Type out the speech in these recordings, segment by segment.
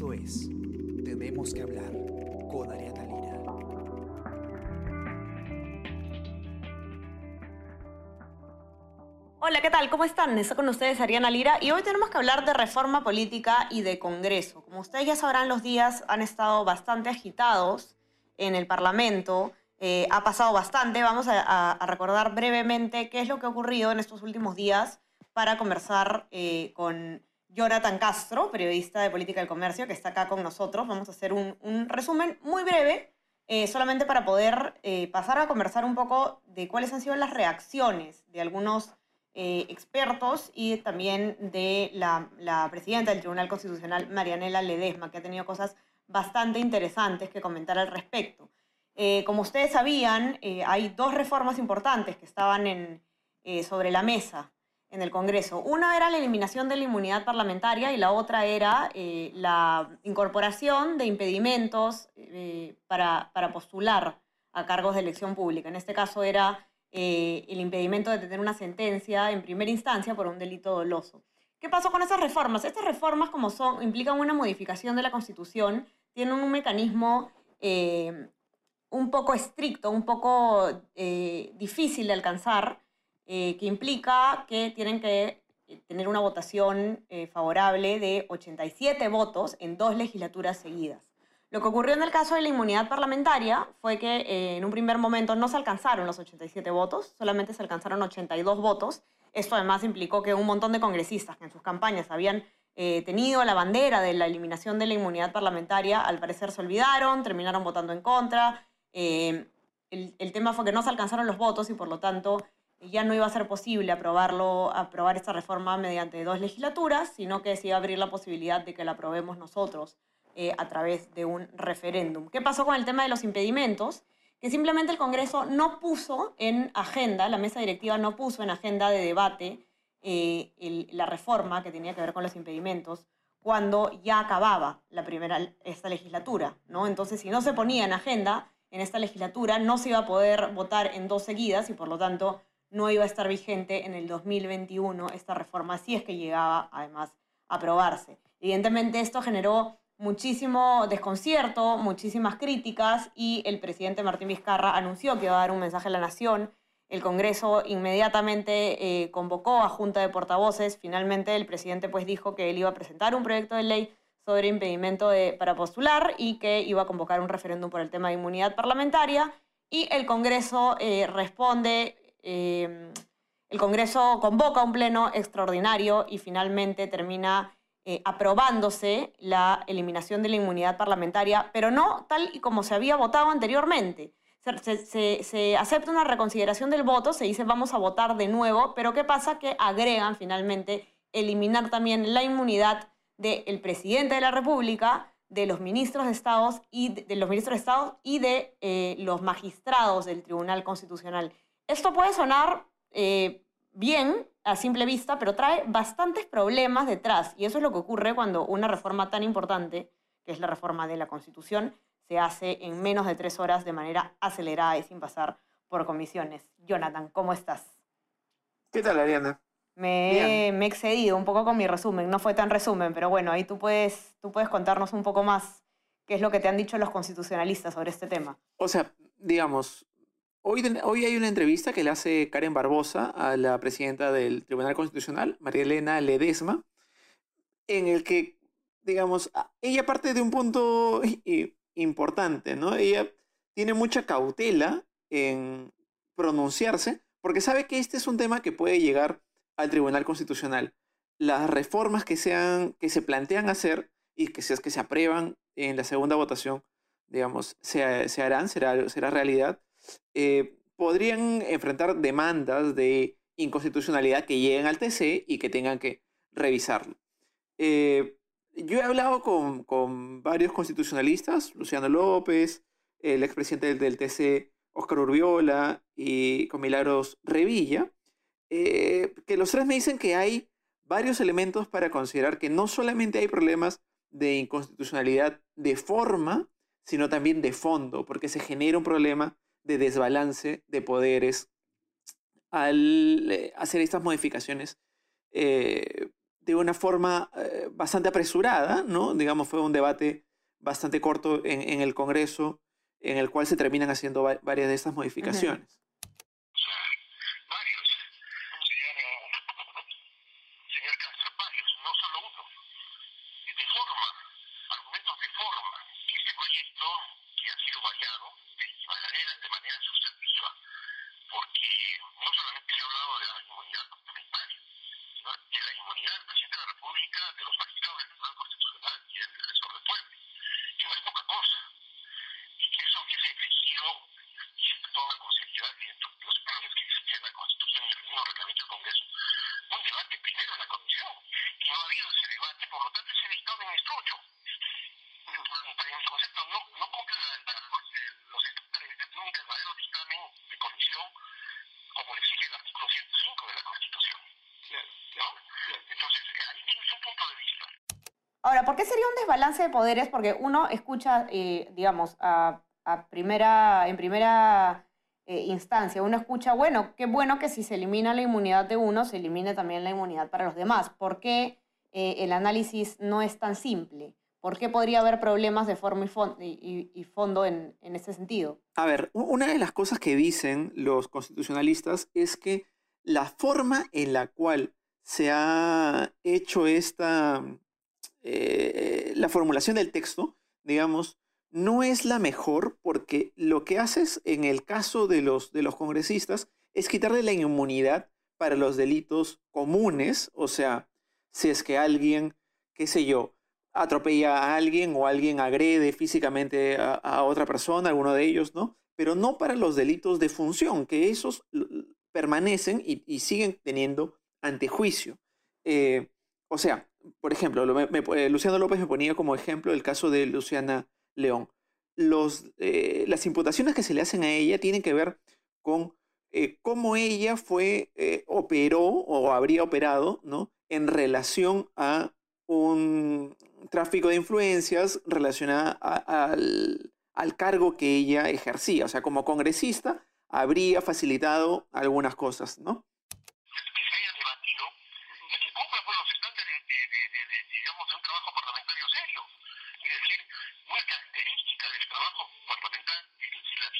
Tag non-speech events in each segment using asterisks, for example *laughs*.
Esto es Tenemos que hablar con Ariana Lira. Hola, ¿qué tal? ¿Cómo están? Está con ustedes Ariana Lira y hoy tenemos que hablar de reforma política y de Congreso. Como ustedes ya sabrán, los días han estado bastante agitados en el Parlamento. Eh, ha pasado bastante. Vamos a, recordar brevemente qué es lo que ha ocurrido en estos últimos días para conversar eh, con Jonathan Castro, periodista de Política del Comercio, que está acá con nosotros. Vamos a hacer un, resumen muy breve, eh, solamente para poder eh, pasar a conversar un poco de cuáles han sido las reacciones de algunos eh, expertos y también de la, presidenta del Tribunal Constitucional, Marianela Ledesma, que ha tenido cosas bastante interesantes que comentar al respecto. Como ustedes sabían, hay dos reformas importantes que estaban en, sobre la mesa en el Congreso. Una era la eliminación de la inmunidad parlamentaria y la otra era eh, la incorporación de impedimentos eh, para, para, postular a cargos de elección pública. En este caso era eh, el impedimento de tener una sentencia en primera instancia por un delito doloso. ¿Qué pasó con esas reformas? Estas reformas, como son, implican una modificación de la Constitución, tienen un mecanismo un poco estricto, un poco difícil de alcanzar, eh, que implica que tienen que eh, tener una votación eh, favorable de 87 votos en dos legislaturas seguidas. Lo que ocurrió en el caso de la inmunidad parlamentaria fue que en un primer momento no se alcanzaron los 87 votos, solamente se alcanzaron 82 votos. Esto además implicó que un montón de congresistas que en sus campañas habían tenido la bandera de la eliminación de la inmunidad parlamentaria, al parecer se olvidaron, terminaron votando en contra. El tema fue que no se alcanzaron los votos y por lo tanto ya no iba a ser posible aprobarlo, aprobar esta reforma mediante dos legislaturas, sino que se iba a abrir la posibilidad de que la aprobemos nosotros eh, a través de un referéndum. ¿Qué pasó con el tema de los impedimentos? Que simplemente el Congreso no puso en agenda, la mesa directiva no puso en agenda de debate eh, la reforma que tenía que ver con los impedimentos cuando ya acababa la primera, esta legislatura, ¿no? Entonces, si no se ponía en agenda en esta legislatura, no se iba a poder votar en dos seguidas y por lo tanto no iba a estar vigente en el 2021 esta reforma, si es que llegaba además a aprobarse. Evidentemente esto generó muchísimo desconcierto, muchísimas críticas y el presidente Martín Vizcarra anunció que iba a dar un mensaje a la nación. El Congreso inmediatamente eh, convocó a Junta de Portavoces. Finalmente el presidente pues dijo que él iba a presentar un proyecto de ley sobre impedimento para postular y que iba a convocar un referéndum por el tema de inmunidad parlamentaria. Y el Congreso eh, responde eh, el Congreso convoca un pleno extraordinario y finalmente termina eh, aprobándose la eliminación de la inmunidad parlamentaria, pero no tal y como se había votado anteriormente. Se, acepta una reconsideración del voto, se dice vamos a votar de nuevo, pero ¿qué pasa? Que agregan finalmente eliminar también la inmunidad del presidente de la República, de los ministros de Estados y de, los ministros de Estado y de eh, los magistrados del Tribunal Constitucional. Esto puede sonar eh, bien a simple vista, pero trae bastantes problemas detrás. Y eso es lo que ocurre cuando una reforma tan importante, que es la reforma de la Constitución, se hace en menos de tres horas de manera acelerada y sin pasar por comisiones. Jonathan, ¿cómo estás? ¿Qué tal, Ariana? Me, me, he excedido un poco con mi resumen, no fue tan resumen, pero bueno, ahí tú puedes, tú puedes contarnos un poco más qué es lo que te han dicho los constitucionalistas sobre este tema. O sea, digamos, Hoy, hoy, hay una entrevista que le hace Karen Barbosa a la presidenta del Tribunal Constitucional, María Elena Ledesma, en el que, digamos, ella parte de un punto importante, ¿no? Ella tiene mucha cautela en pronunciarse porque sabe que este es un tema que puede llegar al Tribunal Constitucional. Las reformas que, sean, que se plantean hacer y que se, que se aprueban en la segunda votación, digamos, se, se harán, será, será realidad eh, podrían enfrentar demandas de inconstitucionalidad que lleguen al TC y que tengan que revisarlo. Eh, yo he hablado con, con, varios constitucionalistas, Luciano López, el expresidente del, del TC, Oscar Urbiola, y con Milagros Revilla, eh, que los tres me dicen que hay varios elementos para considerar que no solamente hay problemas de inconstitucionalidad de forma, sino también de fondo, porque se genera un problema de desbalance de poderes al eh, hacer estas modificaciones eh, de una forma eh, bastante apresurada, ¿no? Digamos, fue un debate bastante corto en, en el Congreso en el cual se terminan haciendo varias de estas modificaciones. porque no Ahora, ¿por qué sería un desbalance de poderes? Porque uno escucha, eh, digamos, a, primera, en primera eh, instancia, uno escucha, bueno, qué bueno que si se elimina la inmunidad de uno, se elimine también la inmunidad para los demás. ¿Por qué eh, el análisis no es tan simple? ¿Por qué podría haber problemas de forma y, fondo en, en ese sentido? A ver, una de las cosas que dicen los constitucionalistas es que la forma en la cual se ha hecho esta, eh, la formulación del texto, digamos, no es la mejor porque lo que haces en el caso de los, de los congresistas es quitarle la inmunidad para los delitos comunes, o sea, si es que alguien, qué sé yo, atropella a alguien o alguien agrede físicamente a, otra persona, alguno de ellos, ¿no? Pero no para los delitos de función, que esos permanecen y, siguen teniendo antejuicio. Eh, o sea, por ejemplo, eh, Luciano López me ponía como ejemplo el caso de Luciana León. Eh, las imputaciones que se le hacen a ella tienen que ver con eh, cómo ella fue, operó o habría operado, ¿no? En relación a un tráfico de influencias relacionada al cargo que ella ejercía. O sea, como congresista, habría facilitado algunas cosas, ¿no?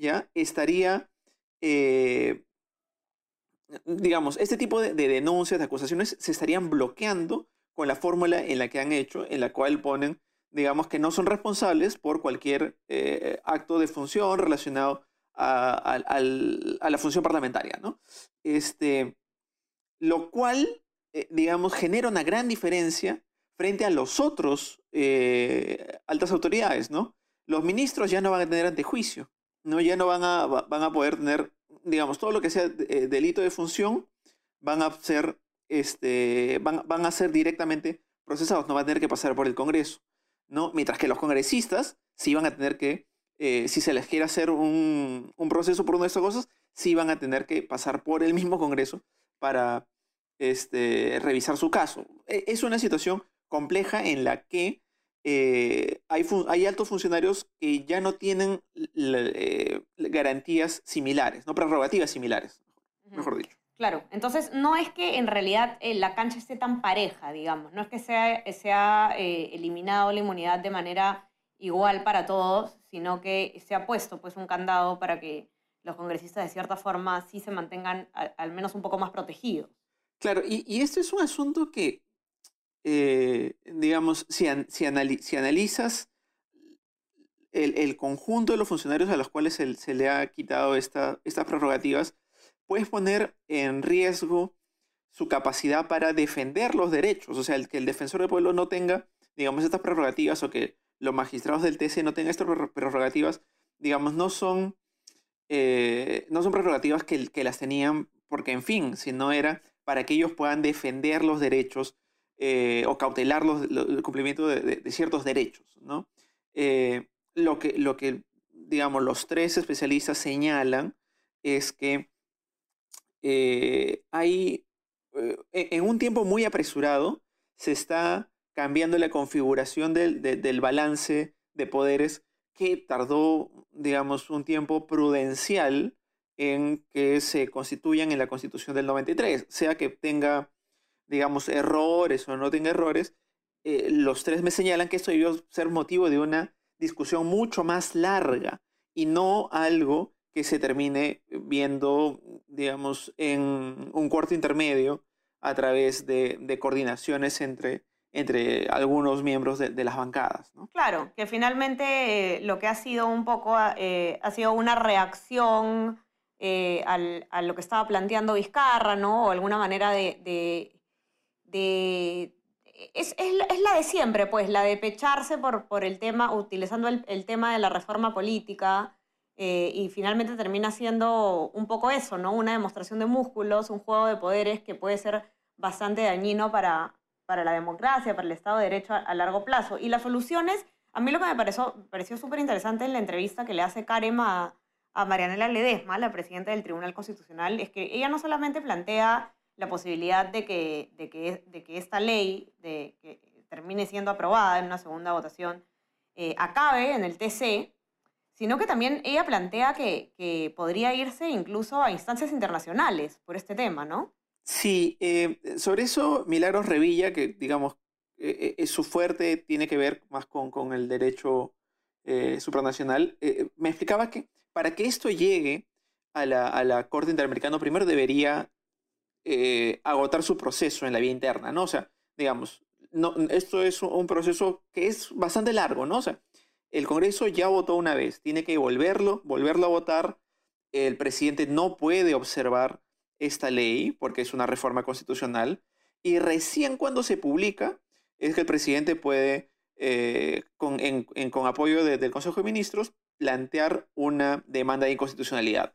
ya estaría, eh, digamos, este tipo de, denuncias, de acusaciones, se estarían bloqueando con la fórmula en la que han hecho, en la cual ponen, digamos, que no son responsables por cualquier eh, acto de función relacionado a, la función parlamentaria, ¿no? Este, lo cual, eh, digamos, genera una gran diferencia frente a los otros altas autoridades, ¿no? los ministros ya no van a tener antejuicio, ¿no? ya no van a, van a poder tener, digamos, todo lo que sea eh, delito de función, van a ser, este, van, van, a ser directamente procesados, no van a tener que pasar por el Congreso, ¿no? Mientras que los congresistas sí van a tener que, eh, si se les quiere hacer un, un, proceso por una de estas cosas, sí van a tener que pasar por el mismo Congreso para este, revisar su caso. E, es una situación compleja en la que eh, hay, hay, altos funcionarios que ya no tienen eh, garantías similares, no prerrogativas similares, mejor dicho. Claro, entonces no es que en realidad eh, la cancha esté tan pareja, digamos, no es que sea, se ha eliminado la inmunidad de manera igual para todos, sino que se ha puesto pues un candado para que los congresistas de cierta forma sí se mantengan al menos un poco más protegidos. Claro, y, y este es un asunto que eh, digamos, si, si, analizas el, conjunto de los funcionarios a los cuales se, le ha quitado esta, estas prerrogativas, puedes poner en riesgo su capacidad para defender los derechos. O sea, el, que el defensor del pueblo no tenga, digamos, estas prerrogativas o que los magistrados del TC no tengan estas prerrogativas, digamos, no son, eh, no son prerrogativas que, que las tenían porque en fin, si no era para que ellos puedan defender los derechos eh, o cautelar los, el cumplimiento de, ciertos derechos. ¿no? Eh, lo, que, lo que, digamos, los tres especialistas señalan es que eh, hay, en un tiempo muy apresurado, se está cambiando la configuración del, del balance de poderes que tardó, digamos, un tiempo prudencial en que se constituyan en la Constitución del 93, sea que tenga, digamos, errores o no tenga errores, eh, los tres me señalan que esto debió ser motivo de una discusión mucho más larga y no algo que se termine viendo, digamos, en un cuarto intermedio a través de, coordinaciones entre entre algunos miembros de, las bancadas. Claro, que finalmente eh, lo que ha sido un poco, eh, ha sido una reacción al, a lo que estaba planteando Vizcarra, ¿no? O alguna manera de, de es, es, es, la de siempre, pues, la de pecharse por, por el tema, utilizando el, el tema de la reforma política, y finalmente termina siendo un poco eso, ¿no? Una demostración de músculos, un juego de poderes que puede ser bastante dañino para, para la democracia, para el Estado de Derecho a, largo plazo. Y las soluciones, a mí lo que me pareció, pareció súper interesante en la entrevista que le hace Karem a, a Marianela Ledesma, la presidenta del Tribunal Constitucional, es que ella no solamente plantea la posibilidad de que, de que, de que esta ley de, que termine siendo aprobada en una segunda votación eh, acabe en el TC, sino que también ella plantea que, que podría irse incluso a instancias internacionales por este tema, ¿no? Sí, eh, sobre eso Milagros Revilla, que digamos eh, es su fuerte, tiene que ver más con, con el derecho eh, supranacional, me explicaba que para que esto llegue a la, a la Corte Interamericana, primero debería agotar su proceso en la vía interna, ¿no? O sea, digamos, no, esto es un proceso que es bastante largo, ¿no? O sea, el Congreso ya votó una vez, tiene que volverlo, volverlo a votar, el presidente no puede observar esta ley, porque es una reforma constitucional, y recién cuando se publica es que el presidente puede, eh, con, apoyo del Consejo de Ministros, plantear una demanda de inconstitucionalidad.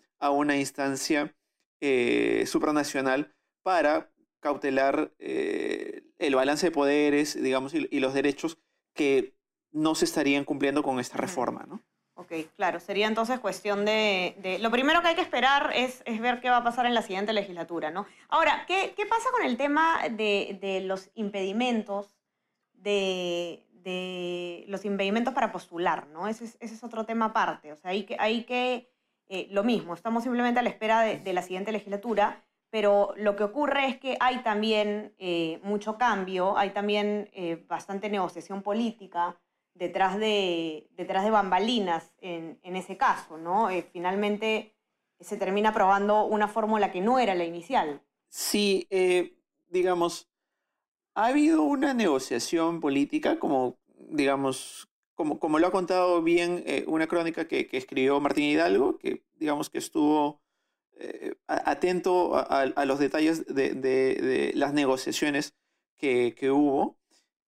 a una instancia eh, supranacional para cautelar eh, el balance de poderes, digamos, y, los derechos que no se estarían cumpliendo con esta reforma, ¿no? Ok, claro, sería entonces cuestión de, Lo primero que hay que esperar es, ver qué va a pasar en la siguiente legislatura, ¿no? Ahora, ¿qué, pasa con el tema de los impedimentos de, de los impedimentos para postular, ¿no? Ese es, ese es otro tema aparte. O sea, hay que, hay que eh, lo mismo, estamos simplemente a la espera de, la siguiente legislatura, pero lo que ocurre es que hay también eh, mucho cambio, hay también eh, bastante negociación política detrás de, detrás de bambalinas en, en ese caso, ¿no? finalmente se termina aprobando una fórmula que no era la inicial. Sí, digamos, ha habido una negociación política, como, digamos, como, como lo ha contado bien eh, una crónica que, escribió Martín Hidalgo, que digamos que estuvo eh, atento a, los detalles de, las negociaciones que, hubo.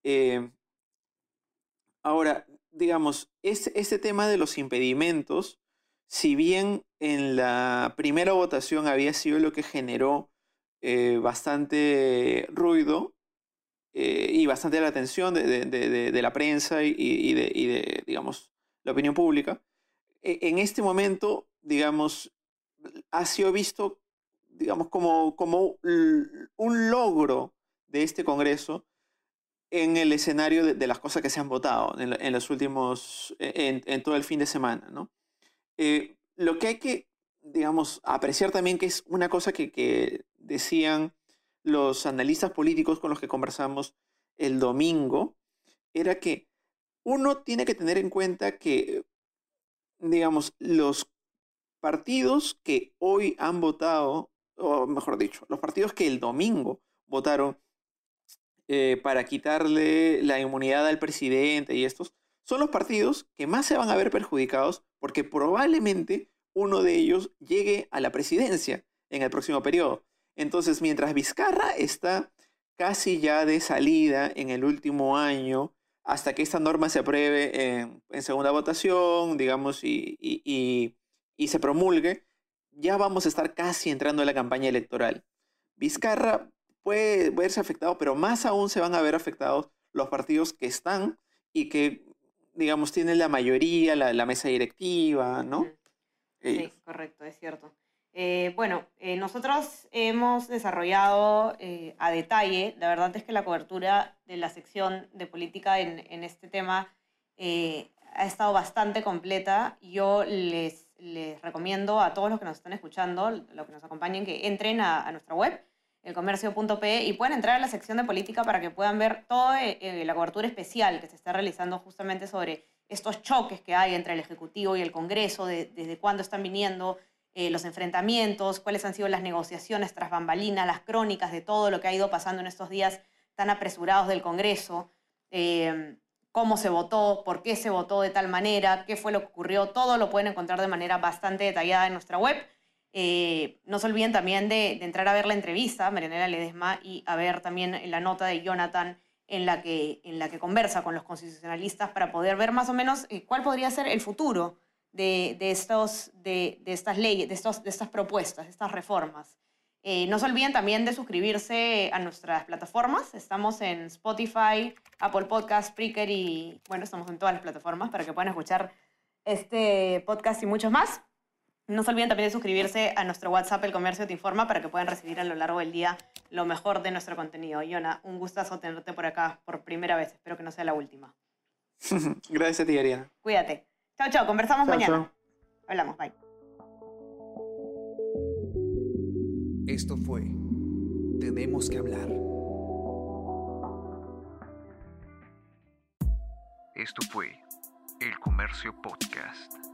Eh, ahora, digamos, este tema de los impedimentos, si bien en la primera votación había sido lo que generó bastante ruido, eh, y bastante la atención de, la prensa y, de, digamos, la opinión pública. E, en este momento, digamos, ha sido visto, digamos, como, como un logro de este Congreso en el escenario de, las cosas que se han votado en, los últimos, e, en, todo el fin de semana, ¿no? Eh, lo que hay que, digamos, apreciar también que es una cosa que, que decían los analistas políticos con los que conversamos el domingo era que uno tiene que tener en cuenta que, digamos, los partidos que hoy han votado, o mejor dicho, los partidos que el domingo votaron eh, para quitarle la inmunidad al presidente y estos, son los partidos que más se van a ver perjudicados porque probablemente uno de ellos llegue a la presidencia en el próximo periodo. Entonces, mientras Vizcarra está casi ya de salida en el último año, hasta que esta norma se apruebe en, segunda votación, digamos, y, y, se promulgue, ya vamos a estar casi entrando en la campaña electoral. Vizcarra puede verse afectado, pero más aún se van a ver afectados los partidos que están y que, digamos, tienen la mayoría, la, mesa directiva, ¿no? Sí, correcto, es cierto. Eh, bueno, eh, nosotros hemos desarrollado eh, a detalle, la verdad es que la cobertura de la sección de política en, este tema ha estado bastante completa. Yo les, les, recomiendo a todos los que nos están escuchando, los que nos acompañen, que entren a, a nuestra web, elcomercio.pe, y puedan entrar a la sección de política para que puedan ver toda la cobertura especial que se está realizando justamente sobre estos choques que hay entre el Ejecutivo y el Congreso, desde cuándo están viniendo eh, los enfrentamientos, cuáles han sido las negociaciones tras bambalinas, las crónicas de todo lo que ha ido pasando en estos días tan apresurados del Congreso, em, cómo se votó, por qué se votó de tal manera, qué fue lo que ocurrió, todo lo pueden encontrar de manera bastante detallada en nuestra web. Eh, no se olviden también de, entrar a ver la entrevista, Marianela Ledesma, y a ver también la nota de Jonathan en la que, en la que conversa con los constitucionalistas para poder ver más o menos eh, cuál podría ser el futuro de, estos, de, estas leyes, de, estos, de estas propuestas, de estas reformas. Eh, no se olviden también de suscribirse a nuestras plataformas. Estamos en Spotify, Apple Podcast, Spreaker y, bueno, estamos en todas las plataformas para que puedan escuchar este podcast y muchos más. No se olviden también de suscribirse a nuestro WhatsApp El Comercio Te Informa para que puedan recibir a lo largo del día lo mejor de nuestro contenido. Yona, un gustazo tenerte por acá por primera vez. Espero que no sea la última. *laughs* Gracias a ti, Ariana. Cuídate. Chao, chao. Conversamos mañana. Hablamos. Bye. Esto fue Tenemos que hablar. Esto fue El Comercio Podcast.